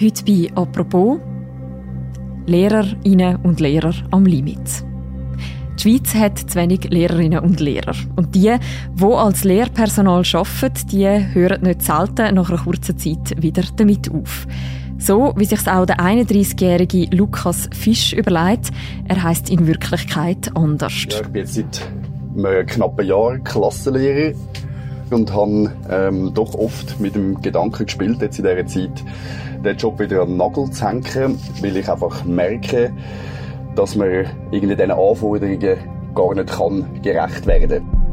Heute bei «Apropos» Lehrerinnen und Lehrer am Limit. Die Schweiz hat zu wenig Lehrerinnen und Lehrer. Und die, die als Lehrpersonal arbeiten, die hören nicht selten nach einer kurzen Zeit wieder damit auf. So wie sich auch der 31-jährige Lukas Fisch überlegt, er heißt in Wirklichkeit anders. Ja, ich bin jetzt seit einem knappen Jahr Klassenlehrer und habe ähm, doch oft mit dem Gedanken gespielt, jetzt in dieser Zeit, den Job wieder an den Nagel zu hängen, weil ich einfach merke, dass man irgendwie diesen Anforderungen gar nicht kann gerecht werden kann.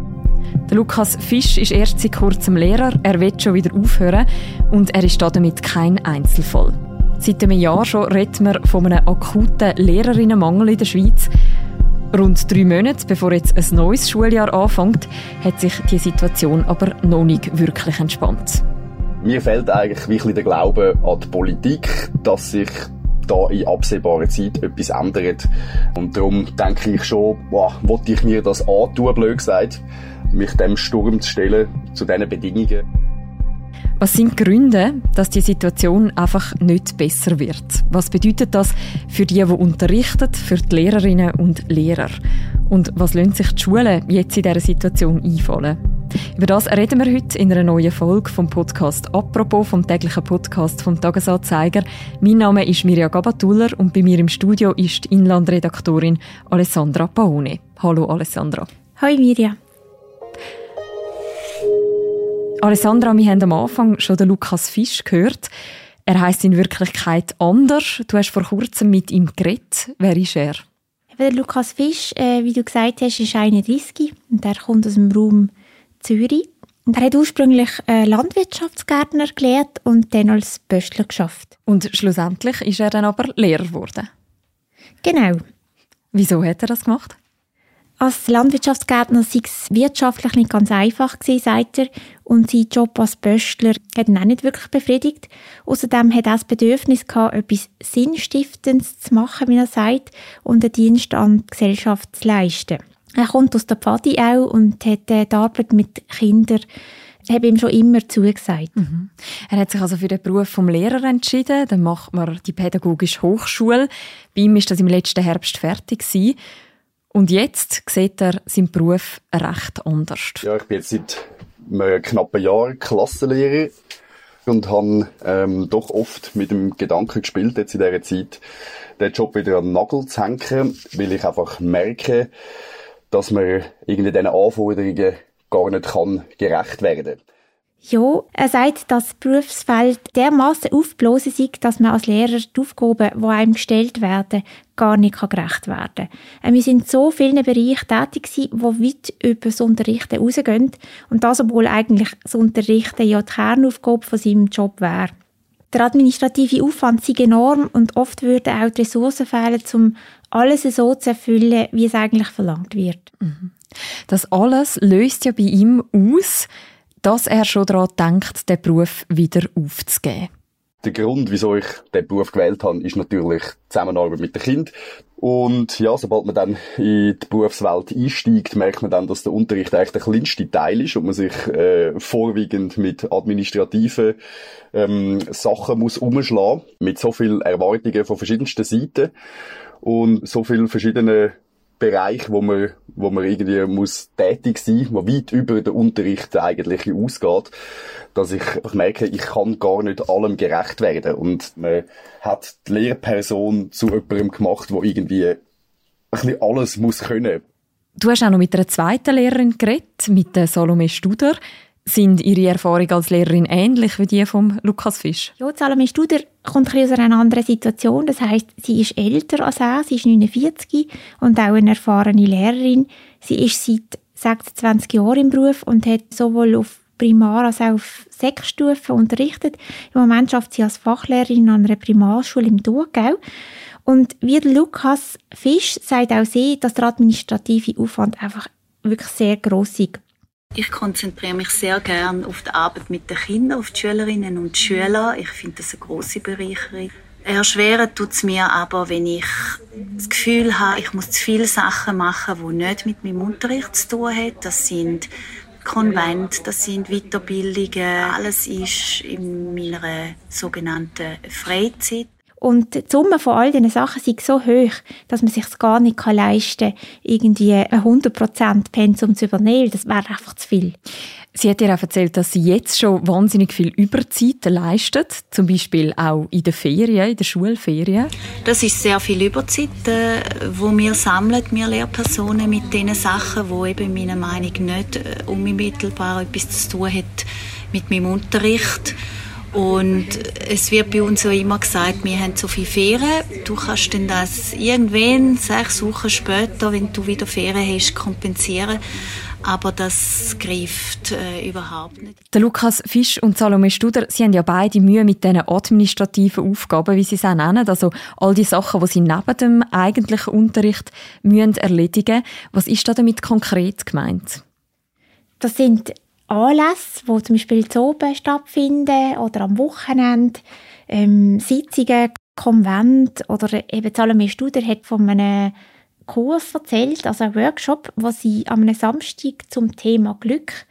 Lukas Fisch ist erst seit kurzem Lehrer, er will schon wieder aufhören und er ist damit kein Einzelfall. Seit einem Jahr schon redet man von einem akuten Lehrerinnenmangel in der Schweiz. Rund drei Monate bevor jetzt ein neues Schuljahr anfängt, hat sich die Situation aber noch nicht wirklich entspannt. Mir fehlt eigentlich wirklich der Glaube an die Politik, dass sich da in absehbarer Zeit etwas ändert. Und darum denke ich schon, boah, wollte ich mir das antun, blöd gesagt, mich dem Sturm zu stellen, zu diesen Bedingungen. Was sind die Gründe, dass die Situation einfach nicht besser wird? Was bedeutet das für die, die unterrichten, für die Lehrerinnen und Lehrer? Und was lassen sich die Schulen jetzt in dieser Situation einfallen? Über das reden wir heute in einer neuen Folge vom Podcast «Apropos» vom täglichen Podcast vom Tagesanzeiger. Mein Name ist Mirja Gabatuller und bei mir im Studio ist die Inlandredaktorin Alessandra Paone. Hallo Alessandra. Hallo Mirja. Alessandra, wir haben am Anfang schon den Lukas Fisch gehört. Er heißt in Wirklichkeit anders. Du hast vor kurzem mit ihm geredet. Wer ist er? Der Lukas Fisch, äh, wie du gesagt hast, ist 31 und er kommt aus dem Raum Zürich. Und er hat ursprünglich äh, Landwirtschaftsgärtner gelernt und dann als Böstler geschafft. Und schlussendlich ist er dann aber Lehrer geworden. Genau. Wieso hat er das gemacht? Als Landwirtschaftsgärtner sei es wirtschaftlich nicht ganz einfach gewesen, sagt er. Und sein Job als Böstler hat ihn auch nicht wirklich befriedigt. Außerdem hat er das Bedürfnis gehabt, etwas Sinnstiftendes zu machen, wie er sagt, und einen Dienst an die Gesellschaft zu leisten. Er kommt aus der Pfadi auch und hat äh, die Arbeit mit Kindern habe ihm schon immer zugesagt. Mhm. Er hat sich also für den Beruf vom Lehrer entschieden. Dann macht man die pädagogische Hochschule. Bei ihm ist das im letzten Herbst fertig gewesen. Und jetzt sieht er seinen Beruf recht anders. Ja, ich bin jetzt seit einem knappen Jahr Klassenlehrer und habe ähm, doch oft mit dem Gedanken gespielt, jetzt in dieser Zeit, den Job wieder an den Nagel zu hängen, weil ich einfach merke, dass man irgendwie diesen Anforderungen gar nicht kann gerecht werden. Ja, er sagt, dass das Berufsfeld dermaßen aufgeblasen sei, dass man als Lehrer die Aufgaben, die einem gestellt werden, gar nicht gerecht werden kann. Wir sind in so vielen Bereichen tätig gewesen, die weit über das Unterrichten rausgehen. Und das, obwohl eigentlich das Unterrichten ja die Kernaufgabe von seinem Job wäre. Der administrative Aufwand sei enorm und oft würden auch die Ressourcen fehlen, um alles so zu erfüllen, wie es eigentlich verlangt wird. Mhm. Das alles löst ja bei ihm aus, dass er schon daran denkt, den Beruf wieder aufzugeben. Der Grund, wieso ich den Beruf gewählt habe, ist natürlich die Zusammenarbeit mit dem Kind. Und ja, sobald man dann in die Berufswelt einsteigt, merkt man dann, dass der Unterricht eigentlich der kleinste Teil ist und man sich äh, vorwiegend mit administrativen ähm, Sachen muss umschlagen, mit so vielen Erwartungen von verschiedensten Seiten und so vielen verschiedenen Bereich, wo man, wo man irgendwie muss tätig sein, wo weit über den Unterricht eigentlich ausgeht, dass ich einfach merke, ich kann gar nicht allem gerecht werden und man hat die Lehrperson zu jemandem gemacht, wo irgendwie ein bisschen alles muss können. Du hast auch noch mit einer zweiten Lehrerin geredet, mit der Salome Studer. Sind Ihre Erfahrungen als Lehrerin ähnlich wie die von Lukas Fisch? Ja, Salome Studer kommt ein aus einer anderen Situation. Das heißt, sie ist älter als er, sie ist 49 und auch eine erfahrene Lehrerin. Sie ist seit 26 Jahren im Beruf und hat sowohl auf Primar- als auch auf Sechsstufen unterrichtet. Im Moment schafft sie als Fachlehrerin an einer Primarschule im Thurgau. Und wie Lukas Fisch sagt auch sie, dass der administrative Aufwand einfach wirklich sehr gross ist. Ich konzentriere mich sehr gerne auf die Arbeit mit den Kindern, auf die Schülerinnen und Schüler. Ich finde das eine große Bereicherung. Erschweren tut es mir aber, wenn ich das Gefühl habe, ich muss zu viele Sachen machen, die nicht mit meinem Unterricht zu tun haben. Das sind Konvent, das sind Weiterbildungen, alles ist in meiner sogenannten Freizeit. Und die Summe von all diesen Sachen ist so hoch, dass man sich gar nicht leisten kann, irgendwie ein 100% Pensum zu übernehmen. Das wäre einfach zu viel. Sie hat dir auch erzählt, dass sie jetzt schon wahnsinnig viel Überzeit leistet, zum Beispiel auch in den Ferien, in den Schulferien. Das ist sehr viel Überzeit, äh, wo wir sammeln, wir Lehrpersonen mit den Sachen, wo eben meiner Meinung nach nicht äh, unmittelbar etwas zu tun hat mit meinem Unterricht. Und es wird bei uns auch immer gesagt, wir haben so viele Ferien. Du kannst dann das irgendwann, sechs Wochen später, wenn du wieder Ferien hast, kompensieren. Aber das greift äh, überhaupt nicht. Der Lukas Fisch und Salome Studer, sie haben ja beide Mühe mit diesen administrativen Aufgaben, wie sie es auch nennen. Also all die Sachen, die sie neben dem eigentlichen Unterricht müssen erledigen Was ist da damit konkret gemeint? Das sind Anlässe, die zum Beispiel zu oben stattfinden oder am Wochenende, ähm, Sitzungen, Konvent oder eben Salome Studer hat von einem Kurs erzählt, also ein Workshop, wo sie am Samstag zum Thema Glück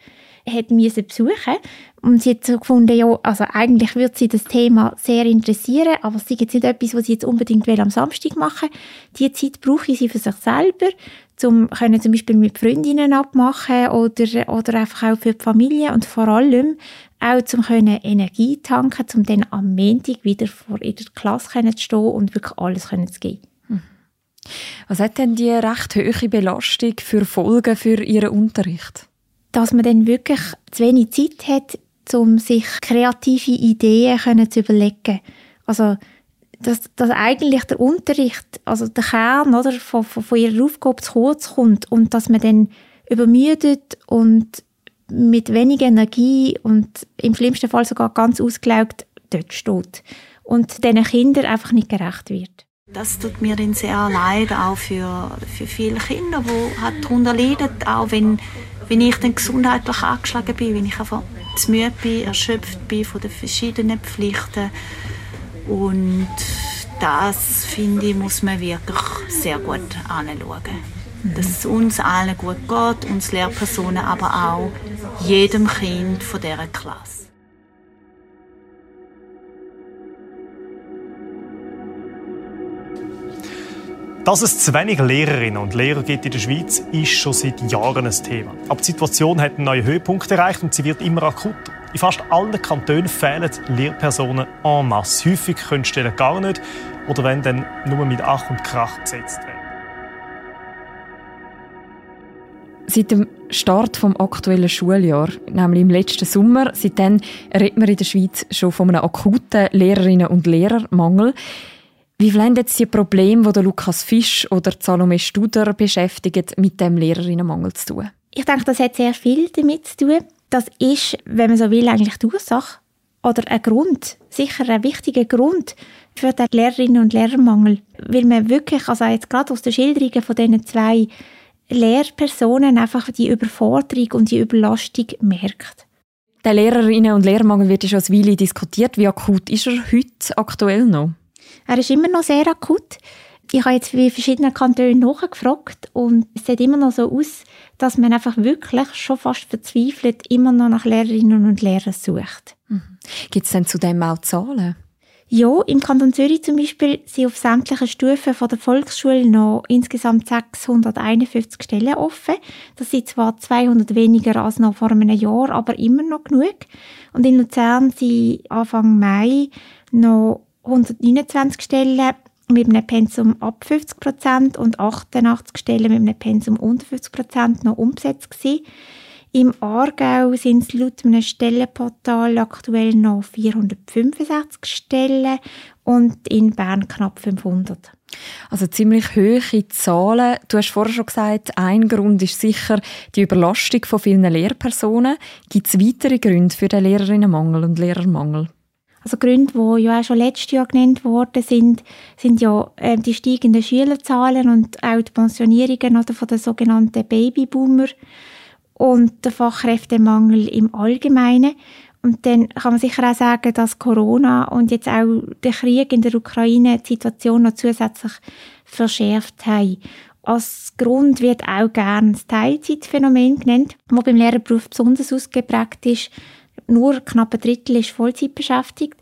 hat müssen besuchen und sie hat so gefunden, ja, also eigentlich würde sie das Thema sehr interessieren, aber es ist jetzt nicht etwas, was sie jetzt unbedingt will am Samstag machen. Die Zeit brauche sie für sich selber, um können zum Beispiel mit Freundinnen abmachen oder, oder einfach auch für die Familie und vor allem auch zum können Energie tanken, um dann am Montag wieder vor ihrer Klasse zu stehen und wirklich alles zu geben. Mhm. Was hat denn die recht hohe Belastung für Folgen für Ihren Unterricht? Dass man dann wirklich zu wenig Zeit hat, um sich kreative Ideen zu überlegen. Also dass, dass eigentlich der Unterricht, also der Kern oder, von, von, von ihrer Aufgabe zu kurz kommt und dass man dann übermüdet und mit wenig Energie und im schlimmsten Fall sogar ganz ausgelaugt dort steht und diesen Kindern einfach nicht gerecht wird. Das tut mir dann sehr leid, auch für, für viele Kinder, die halt darunter leiden, auch wenn, wenn ich dann gesundheitlich angeschlagen bin, wenn ich einfach zu müde bin, erschöpft bin von den verschiedenen Pflichten und das, finde ich, muss man wirklich sehr gut anschauen. Dass es uns allen gut geht, uns Lehrpersonen, aber auch jedem Kind von dieser Klasse. Dass es zu wenig Lehrerinnen und Lehrer gibt in der Schweiz, ist schon seit Jahren ein Thema. Aber die Situation hat einen neuen Höhepunkt erreicht und sie wird immer akuter. In fast allen Kantonen fehlen Lehrpersonen en masse. Häufig können Stellen gar nicht oder wenn dann nur mit Ach und Krach besetzt werden. Seit dem Start vom aktuellen Schuljahr, nämlich im letzten Sommer, seitdem redet man in der Schweiz schon von einem akuten Lehrerinnen- und Lehrermangel. Wie wollen jetzt die Probleme, die Lukas Fisch oder Salome Studer beschäftigen, mit dem Lehrerinnenmangel zu tun? Ich denke, das hat sehr viel damit zu tun. Das ist, wenn man so will, eigentlich die Ursache oder ein Grund, sicher ein wichtiger Grund für den Lehrerinnen- und Lehrermangel. Weil man wirklich, also jetzt gerade aus den Schilderungen von diesen zwei Lehrpersonen einfach die Überforderung und die Überlastung merkt. Der Lehrerinnen- und Lehrermangel wird schon eine Weile diskutiert. Wie akut ist er heute aktuell noch? Er ist immer noch sehr akut. Ich habe jetzt wie verschiedene Kantone nachgefragt und es sieht immer noch so aus, dass man einfach wirklich schon fast verzweifelt immer noch nach Lehrerinnen und Lehrern sucht. Mhm. Gibt es denn zudem auch Zahlen? Ja, im Kanton Zürich zum Beispiel sind auf sämtlichen Stufen von der Volksschule noch insgesamt 651 Stellen offen. Das sind zwar 200 weniger als noch vor einem Jahr, aber immer noch genug. Und in Luzern sind Anfang Mai noch 129 Stellen mit einem Pensum ab 50 Prozent und 88 Stellen mit einem Pensum unter 50 Prozent noch umgesetzt gewesen. Im Aargau sind es laut einem Stellenportal aktuell noch 465 Stellen und in Bern knapp 500. Also ziemlich hohe Zahlen. Du hast vorher schon gesagt, ein Grund ist sicher die Überlastung von vielen Lehrpersonen. Gibt es weitere Gründe für den Lehrerinnenmangel und Lehrermangel? Also Gründe, die ja auch schon letztes Jahr genannt worden sind, sind ja äh, die steigenden Schülerzahlen und auch die Pensionierungen oder von den sogenannten Babyboomer und der Fachkräftemangel im Allgemeinen. Und dann kann man sicher auch sagen, dass Corona und jetzt auch der Krieg in der Ukraine die Situation noch zusätzlich verschärft haben. Als Grund wird auch gerne das Teilzeitphänomen genannt, das beim Lehrerberuf besonders ausgeprägt ist. Nur knapp ein Drittel ist Vollzeit beschäftigt.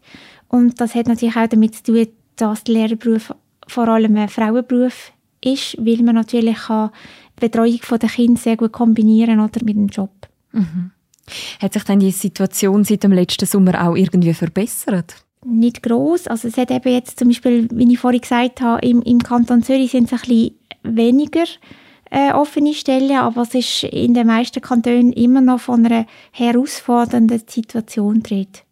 Und das hat natürlich auch damit zu tun, dass der Lehrerberuf vor allem ein Frauenberuf ist, weil man natürlich die Betreuung der Kinder sehr gut kombinieren oder mit dem Job. Mhm. Hat sich denn die Situation seit dem letzten Sommer auch irgendwie verbessert? Nicht groß. Also es hat eben jetzt zum Beispiel, wie ich vorhin gesagt habe, im, im Kanton Zürich sind es ein bisschen weniger äh, offene Stellen, aber es ist in den meisten Kantonen immer noch von einer herausfordernden Situation dreht.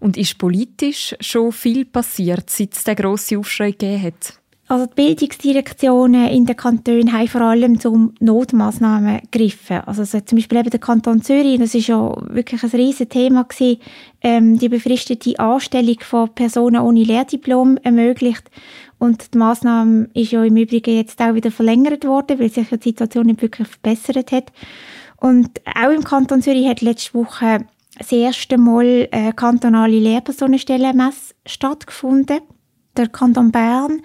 Und ist politisch schon viel passiert, seit es den grossen Aufschrei gegeben hat? Also die Bildungsdirektionen in den Kantonen haben vor allem zum Notmaßnahmen gegriffen. Also so zum Beispiel eben der Kanton Zürich, das ist ja wirklich ein riesiges Thema gewesen, ähm, die befristete Anstellung von Personen ohne Lehrdiplom ermöglicht. Und die Maßnahme ist ja im Übrigen jetzt auch wieder verlängert worden, weil sich die Situation nicht wirklich verbessert hat. Und auch im Kanton Zürich hat letzte Woche das erste Mal eine kantonale Lehrpersonenstellenmesse stattgefunden. Der Kanton Bern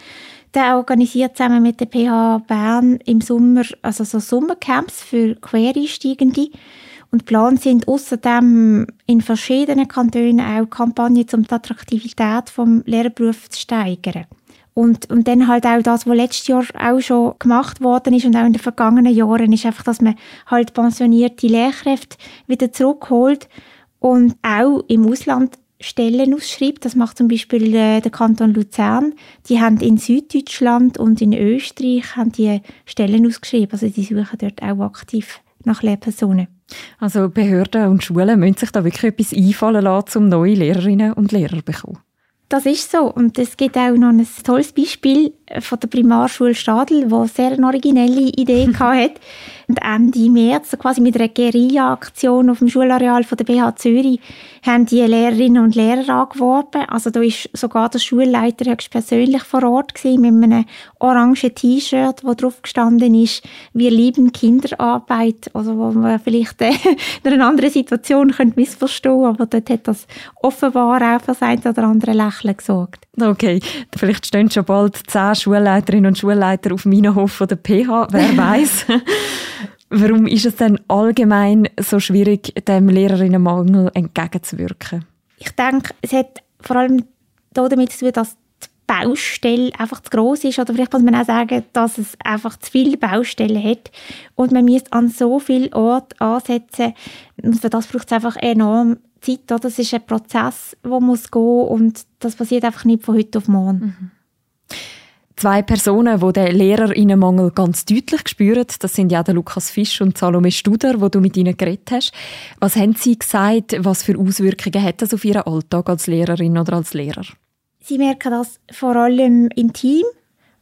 der organisiert zusammen mit der PH Bern im Sommer also so Sommercamps für Quereinsteigende. Und geplant sind außerdem in verschiedenen Kantonen auch Kampagnen, um die Attraktivität des Lehrberufs zu steigern. Und, und dann halt auch das, was letztes Jahr auch schon gemacht worden ist und auch in den vergangenen Jahren, ist einfach, dass man halt pensionierte Lehrkräfte wieder zurückholt und auch im Ausland Stellen ausschreibt. Das macht zum Beispiel äh, der Kanton Luzern. Die haben in Süddeutschland und in Österreich haben die Stellen ausgeschrieben. Also die suchen dort auch aktiv nach Lehrpersonen. Also Behörden und Schulen müssen sich da wirklich etwas einfallen lassen, um neue Lehrerinnen und Lehrer zu bekommen. Das ist so. Und es gibt auch noch ein tolles Beispiel von der Primarschule Stadl, wo sehr eine originelle Idee hatte. Und Ende März, quasi mit einer Guerilla-Aktion auf dem Schulareal von der BH Zürich, haben die Lehrerinnen und Lehrer angeworben. Also da ist sogar der Schulleiter höchstpersönlich vor Ort gewesen, mit einem orangen T-Shirt, wo drauf gestanden ist, wir lieben Kinderarbeit. Also wo man vielleicht äh, in einer anderen Situation könnte missverstehen, aber dort hat das offenbar auch für das eine oder andere Lächeln gesorgt. Okay, vielleicht stehen schon bald zehn Schulleiterinnen und Schulleiter auf meinem Hof von der PH, wer weiß. Warum ist es denn allgemein so schwierig, dem Lehrerinnenmangel entgegenzuwirken? Ich denke, es hat vor allem damit zu tun, dass die Baustelle einfach zu groß ist oder vielleicht muss man auch sagen, dass es einfach zu viele Baustellen hat und man müsste an so vielen Orten ansetzen und für das braucht es einfach enorm Zeit. Das ist ein Prozess, der muss gehen und das passiert einfach nicht von heute auf morgen. Mhm. Zwei Personen, die den Lehrerinnenmangel ganz deutlich spüren, das sind ja der Lukas Fisch und Salome Studer, wo du mit ihnen geredet hast. Was haben sie gesagt, was für Auswirkungen hat das auf ihren Alltag als Lehrerin oder als Lehrer? Sie merken das vor allem im Team.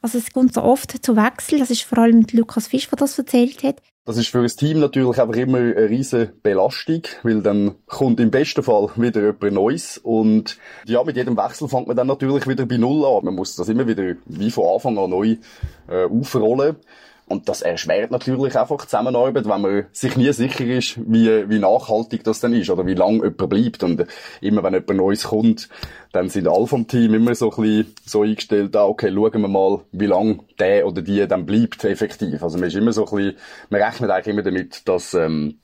Also es kommt so oft zu Wechsel. Das ist vor allem Lukas Fisch, der das erzählt hat. Das ist für ein Team natürlich einfach immer eine riesige Belastung, weil dann kommt im besten Fall wieder jemand Neues und ja, mit jedem Wechsel fängt man dann natürlich wieder bei Null an. Man muss das immer wieder wie von Anfang an neu äh, aufrollen. Und das erschwert natürlich einfach Zusammenarbeit, wenn man sich nie sicher ist, wie, wie nachhaltig das dann ist oder wie lange jemand bleibt. Und immer wenn jemand Neues kommt, dann sind alle vom Team immer so ein bisschen so eingestellt, ah, okay, schauen wir mal, wie lange der oder die dann bleibt effektiv. Also man ist immer so ein bisschen, man rechnet eigentlich immer damit, dass ähm,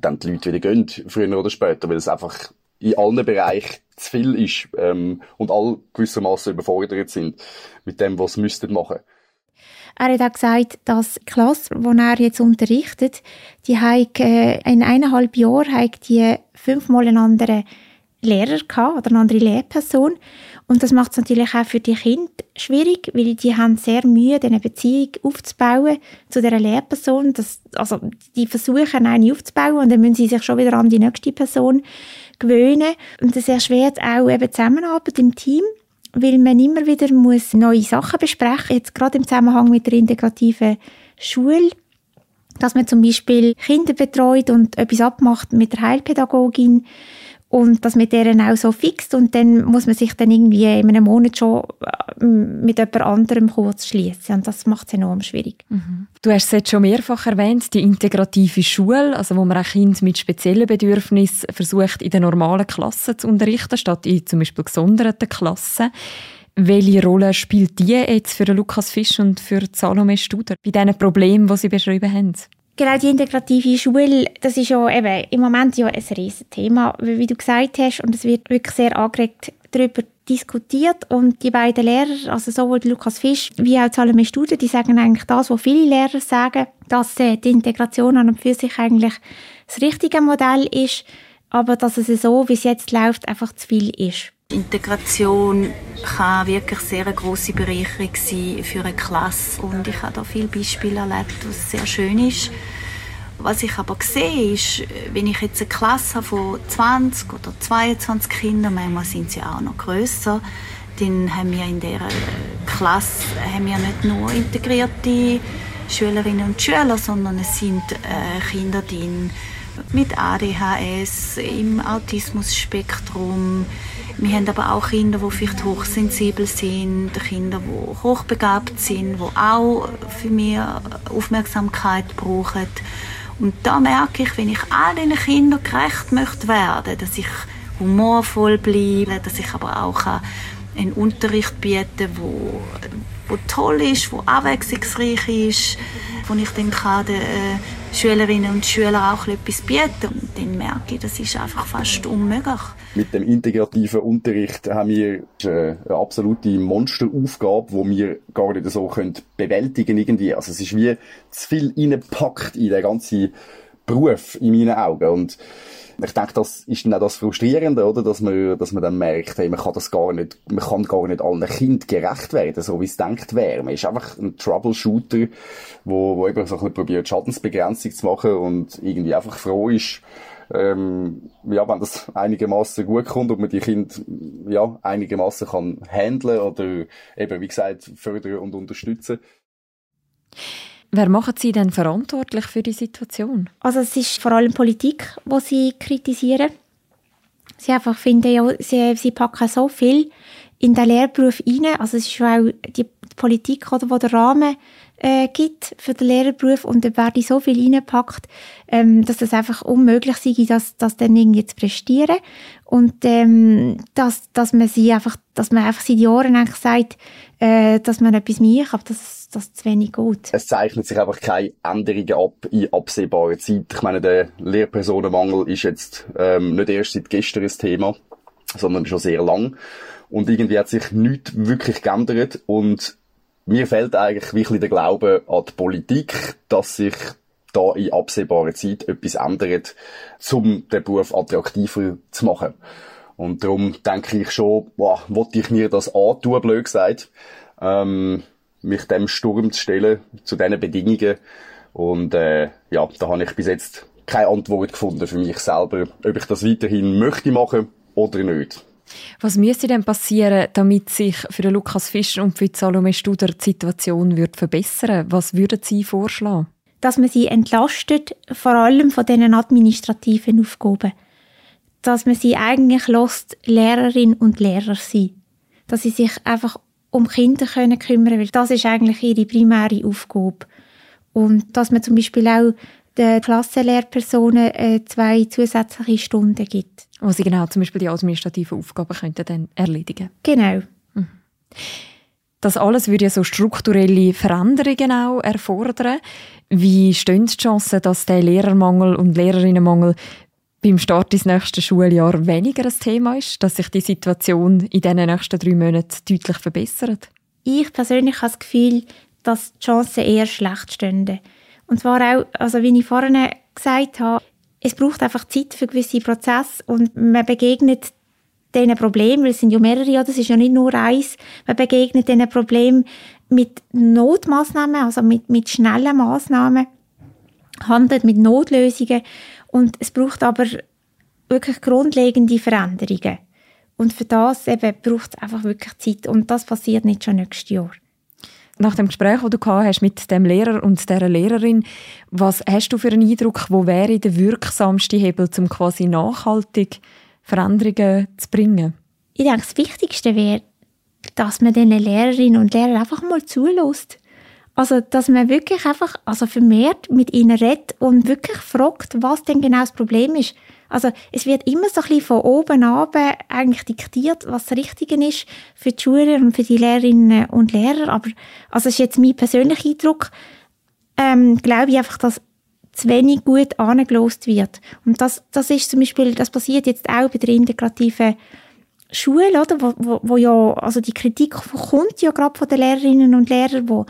dann die Leute wieder gehen, früher oder später, weil es einfach in allen Bereichen zu viel ist ähm, und alle gewissermaßen überfordert sind mit dem, was sie müssten machen. Er hat auch gesagt, dass die Klasse, die er jetzt unterrichtet, die hat, äh, in eineinhalb Jahren hat die fünfmal einen anderen Lehrer gehabt, oder eine andere Lehrperson. Und das macht es natürlich auch für die Kinder schwierig, weil die haben sehr Mühe, eine Beziehung aufzubauen zu dieser Lehrperson. Das, also, die versuchen eine aufzubauen und dann müssen sie sich schon wieder an die nächste Person gewöhnen. Und das erschwert auch eben Zusammenarbeit im Team weil man immer wieder muss neue Sachen besprechen jetzt gerade im Zusammenhang mit der integrativen Schule, dass man zum Beispiel Kinder betreut und etwas abmacht mit der Heilpädagogin und das mit deren auch so fixt und dann muss man sich dann irgendwie in einem Monat schon äh, mit jemand anderem kurz schließen und das macht es enorm schwierig. Mhm. Du hast es jetzt schon mehrfach erwähnt, die integrative Schule, also wo man auch Kinder mit speziellen Bedürfnissen versucht in den normalen Klassen zu unterrichten, statt in zum Beispiel gesonderten Klassen. Welche Rolle spielt die jetzt für Lukas Fisch und für Salome Studer bei diesen Problemen, die sie beschrieben haben? Genau, die integrative Schule, das ist ja eben im Moment ja ein riesiges Thema, wie du gesagt hast, und es wird wirklich sehr angeregt darüber diskutiert und die beiden Lehrer, also sowohl Lukas Fisch wie auch Salome Studer, die sagen eigentlich das, was viele Lehrer sagen, dass äh, die Integration an und für sich eigentlich das richtige Modell ist, aber dass es so, wie es jetzt läuft, einfach zu viel ist. Integration kann wirklich sehr eine grosse Bereicherung sein für eine Klasse und ich habe da viele Beispiele erlebt, was sehr schön ist. Was ich aber sehe, ist, wenn ich jetzt eine Klasse habe von 20 oder 22 Kindern, manchmal sind sie auch noch grösser, dann haben wir in dieser Klasse haben wir nicht nur integrierte Schülerinnen und Schüler, sondern es sind äh, Kinder drin mit ADHS, im Autismusspektrum. Wir haben aber auch Kinder, die vielleicht hochsensibel sind, Kinder, die hochbegabt sind, die auch für mich Aufmerksamkeit brauchen. Und da merke ich, wenn ich all diesen Kindern gerecht möchte werden, dass ich humorvoll bleibe, dass ich aber auch einen Unterricht biete, wo, wo toll ist, wo abwechslungsreich ist, wo ich dann kann den äh, Schülerinnen und Schülern auch etwas bieten. Und dann merke ich, das ist einfach fast unmöglich. Mit dem integrativen Unterricht haben wir eine absolute Monsteraufgabe, die wir gar nicht so können bewältigen irgendwie. Also es ist wie zu viel reingepackt in den ganzen Beruf in meinen Augen. Und ich denke, das ist dann auch das Frustrierende, oder? Dass man, dass man dann merkt, hey, man kann das gar nicht, man kann gar nicht allen Kindern gerecht werden, so wie es denkt wäre. Man ist einfach ein Troubleshooter, wo, wo eben so ein probiert, Schadensbegrenzung zu machen und irgendwie einfach froh ist, ähm, ja, wenn das einigermaßen gut kommt und man die Kinder ja, einigermaßen kann handeln oder eben, wie gesagt, fördern und unterstützen. Wer macht Sie denn verantwortlich für die Situation? Also es ist vor allem Politik, wo sie kritisieren. Sie einfach finden ja, sie, sie packen so viel in den Lehrberuf rein. Also es ist auch die Politik, oder, wo der Rahmen äh, gibt für den Lehrerberuf und da werde so viel reinpackt, ähm, dass das einfach unmöglich sei, das, das dann irgendwie zu prestieren und ähm, dass, dass man sie einfach, dass man einfach seit Jahren eigentlich sagt, äh, dass man etwas mehr aber dass das zu wenig gut. Es zeichnet sich einfach keine Änderungen ab in absehbarer Zeit. Ich meine, der Lehrpersonenmangel ist jetzt ähm, nicht erst seit gestern ein Thema, sondern schon sehr lang. Und irgendwie hat sich nichts wirklich geändert und mir fehlt eigentlich wirklich der Glaube an die Politik, dass sich da in absehbarer Zeit etwas ändert, um den Beruf attraktiver zu machen. Und darum denke ich schon, boah, wollte ich mir das antun, blöd gesagt, ähm, mich dem Sturm zu stellen, zu diesen Bedingungen. Und äh, ja, da habe ich bis jetzt keine Antwort gefunden für mich selber, ob ich das weiterhin möchte machen oder nicht. Was müsste denn passieren, damit sich für den Lukas Fischer und für Salome Studer die Situation wird verbessern Was würden Sie vorschlagen? Dass man sie entlastet, vor allem von diesen administrativen Aufgaben. Dass man sie eigentlich lässt, Lehrerin und Lehrer sein. Dass sie sich einfach um Kinder können kümmern weil das ist eigentlich ihre primäre Aufgabe. Und dass man zum Beispiel auch den Klassenlehrpersonen äh, zwei zusätzliche Stunden gibt. Wo sie genau zum Beispiel die administrativen Aufgaben könnten dann erledigen Genau. Mhm. Das alles würde ja so strukturelle Veränderungen auch erfordern. Wie stehen die Chancen, dass der Lehrermangel und Lehrerinnenmangel beim Start des nächsten Schuljahres weniger ein Thema ist, dass sich die Situation in den nächsten drei Monaten deutlich verbessert? Ich persönlich habe das Gefühl, dass die Chancen eher schlecht stünden. Und zwar auch, also wie ich vorhin gesagt habe, es braucht einfach Zeit für gewisse Prozesse und man begegnet diesen Problemen, weil es sind ja mehrere, oder? es ist ja nicht nur eins, man begegnet diesen Problemen mit Notmaßnahmen, also mit, mit schnellen Maßnahmen, handelt mit Notlösungen und es braucht aber wirklich grundlegende Veränderungen. Und für das eben braucht es einfach wirklich Zeit und das passiert nicht schon nächstes Jahr nach dem Gespräch, das du hast mit dem Lehrer und der Lehrerin, was hast du für einen Eindruck, wo wäre der wirksamste Hebel, um quasi nachhaltig Veränderungen zu bringen? Ich denke, das Wichtigste wäre, dass man den Lehrerinnen und Lehrern einfach mal zulässt. Also, dass man wirklich einfach, also vermehrt mit ihnen redet und wirklich fragt, was denn genau das Problem ist. Also es wird immer so ein bisschen von oben ab eigentlich diktiert, was das Richtige ist für die Schüler und für die Lehrerinnen und Lehrer. Aber also das ist jetzt mein persönlicher Eindruck. Ähm, glaube ich einfach, dass zu wenig gut angelost wird. Und das, das ist zum Beispiel, das passiert jetzt auch bei der integrativen Schule, oder? Wo, wo, wo ja, also die Kritik kommt ja gerade von den Lehrerinnen und Lehrern, die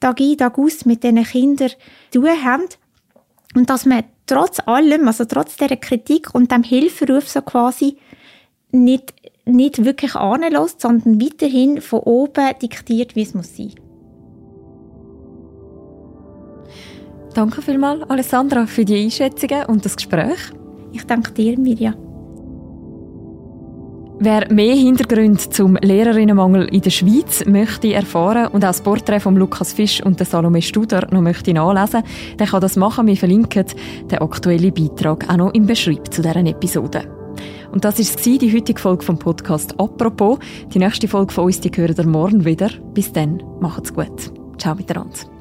Tag ein, Tag aus mit diesen Kindern zu tun haben. Und dass man trotz allem, also trotz dieser Kritik und dem Hilferuf so quasi nicht, nicht wirklich anlässt, sondern weiterhin von oben diktiert, wie es muss sein. Danke vielmals, Alessandra, für die Einschätzungen und das Gespräch. Ich danke dir, Mirja. Wer mehr Hintergründe zum Lehrerinnenmangel in der Schweiz möchte erfahren und auch das Porträt von Lukas Fisch und Salome Studer noch möchte nachlesen, der kann das machen. Wir verlinken den aktuellen Beitrag auch noch im Beschreib zu deren Episode. Und das ist die heutige Folge vom Podcast «Apropos». Die nächste Folge von uns, die hören ihr morgen wieder. Bis dann, macht's gut. Ciao miteinander.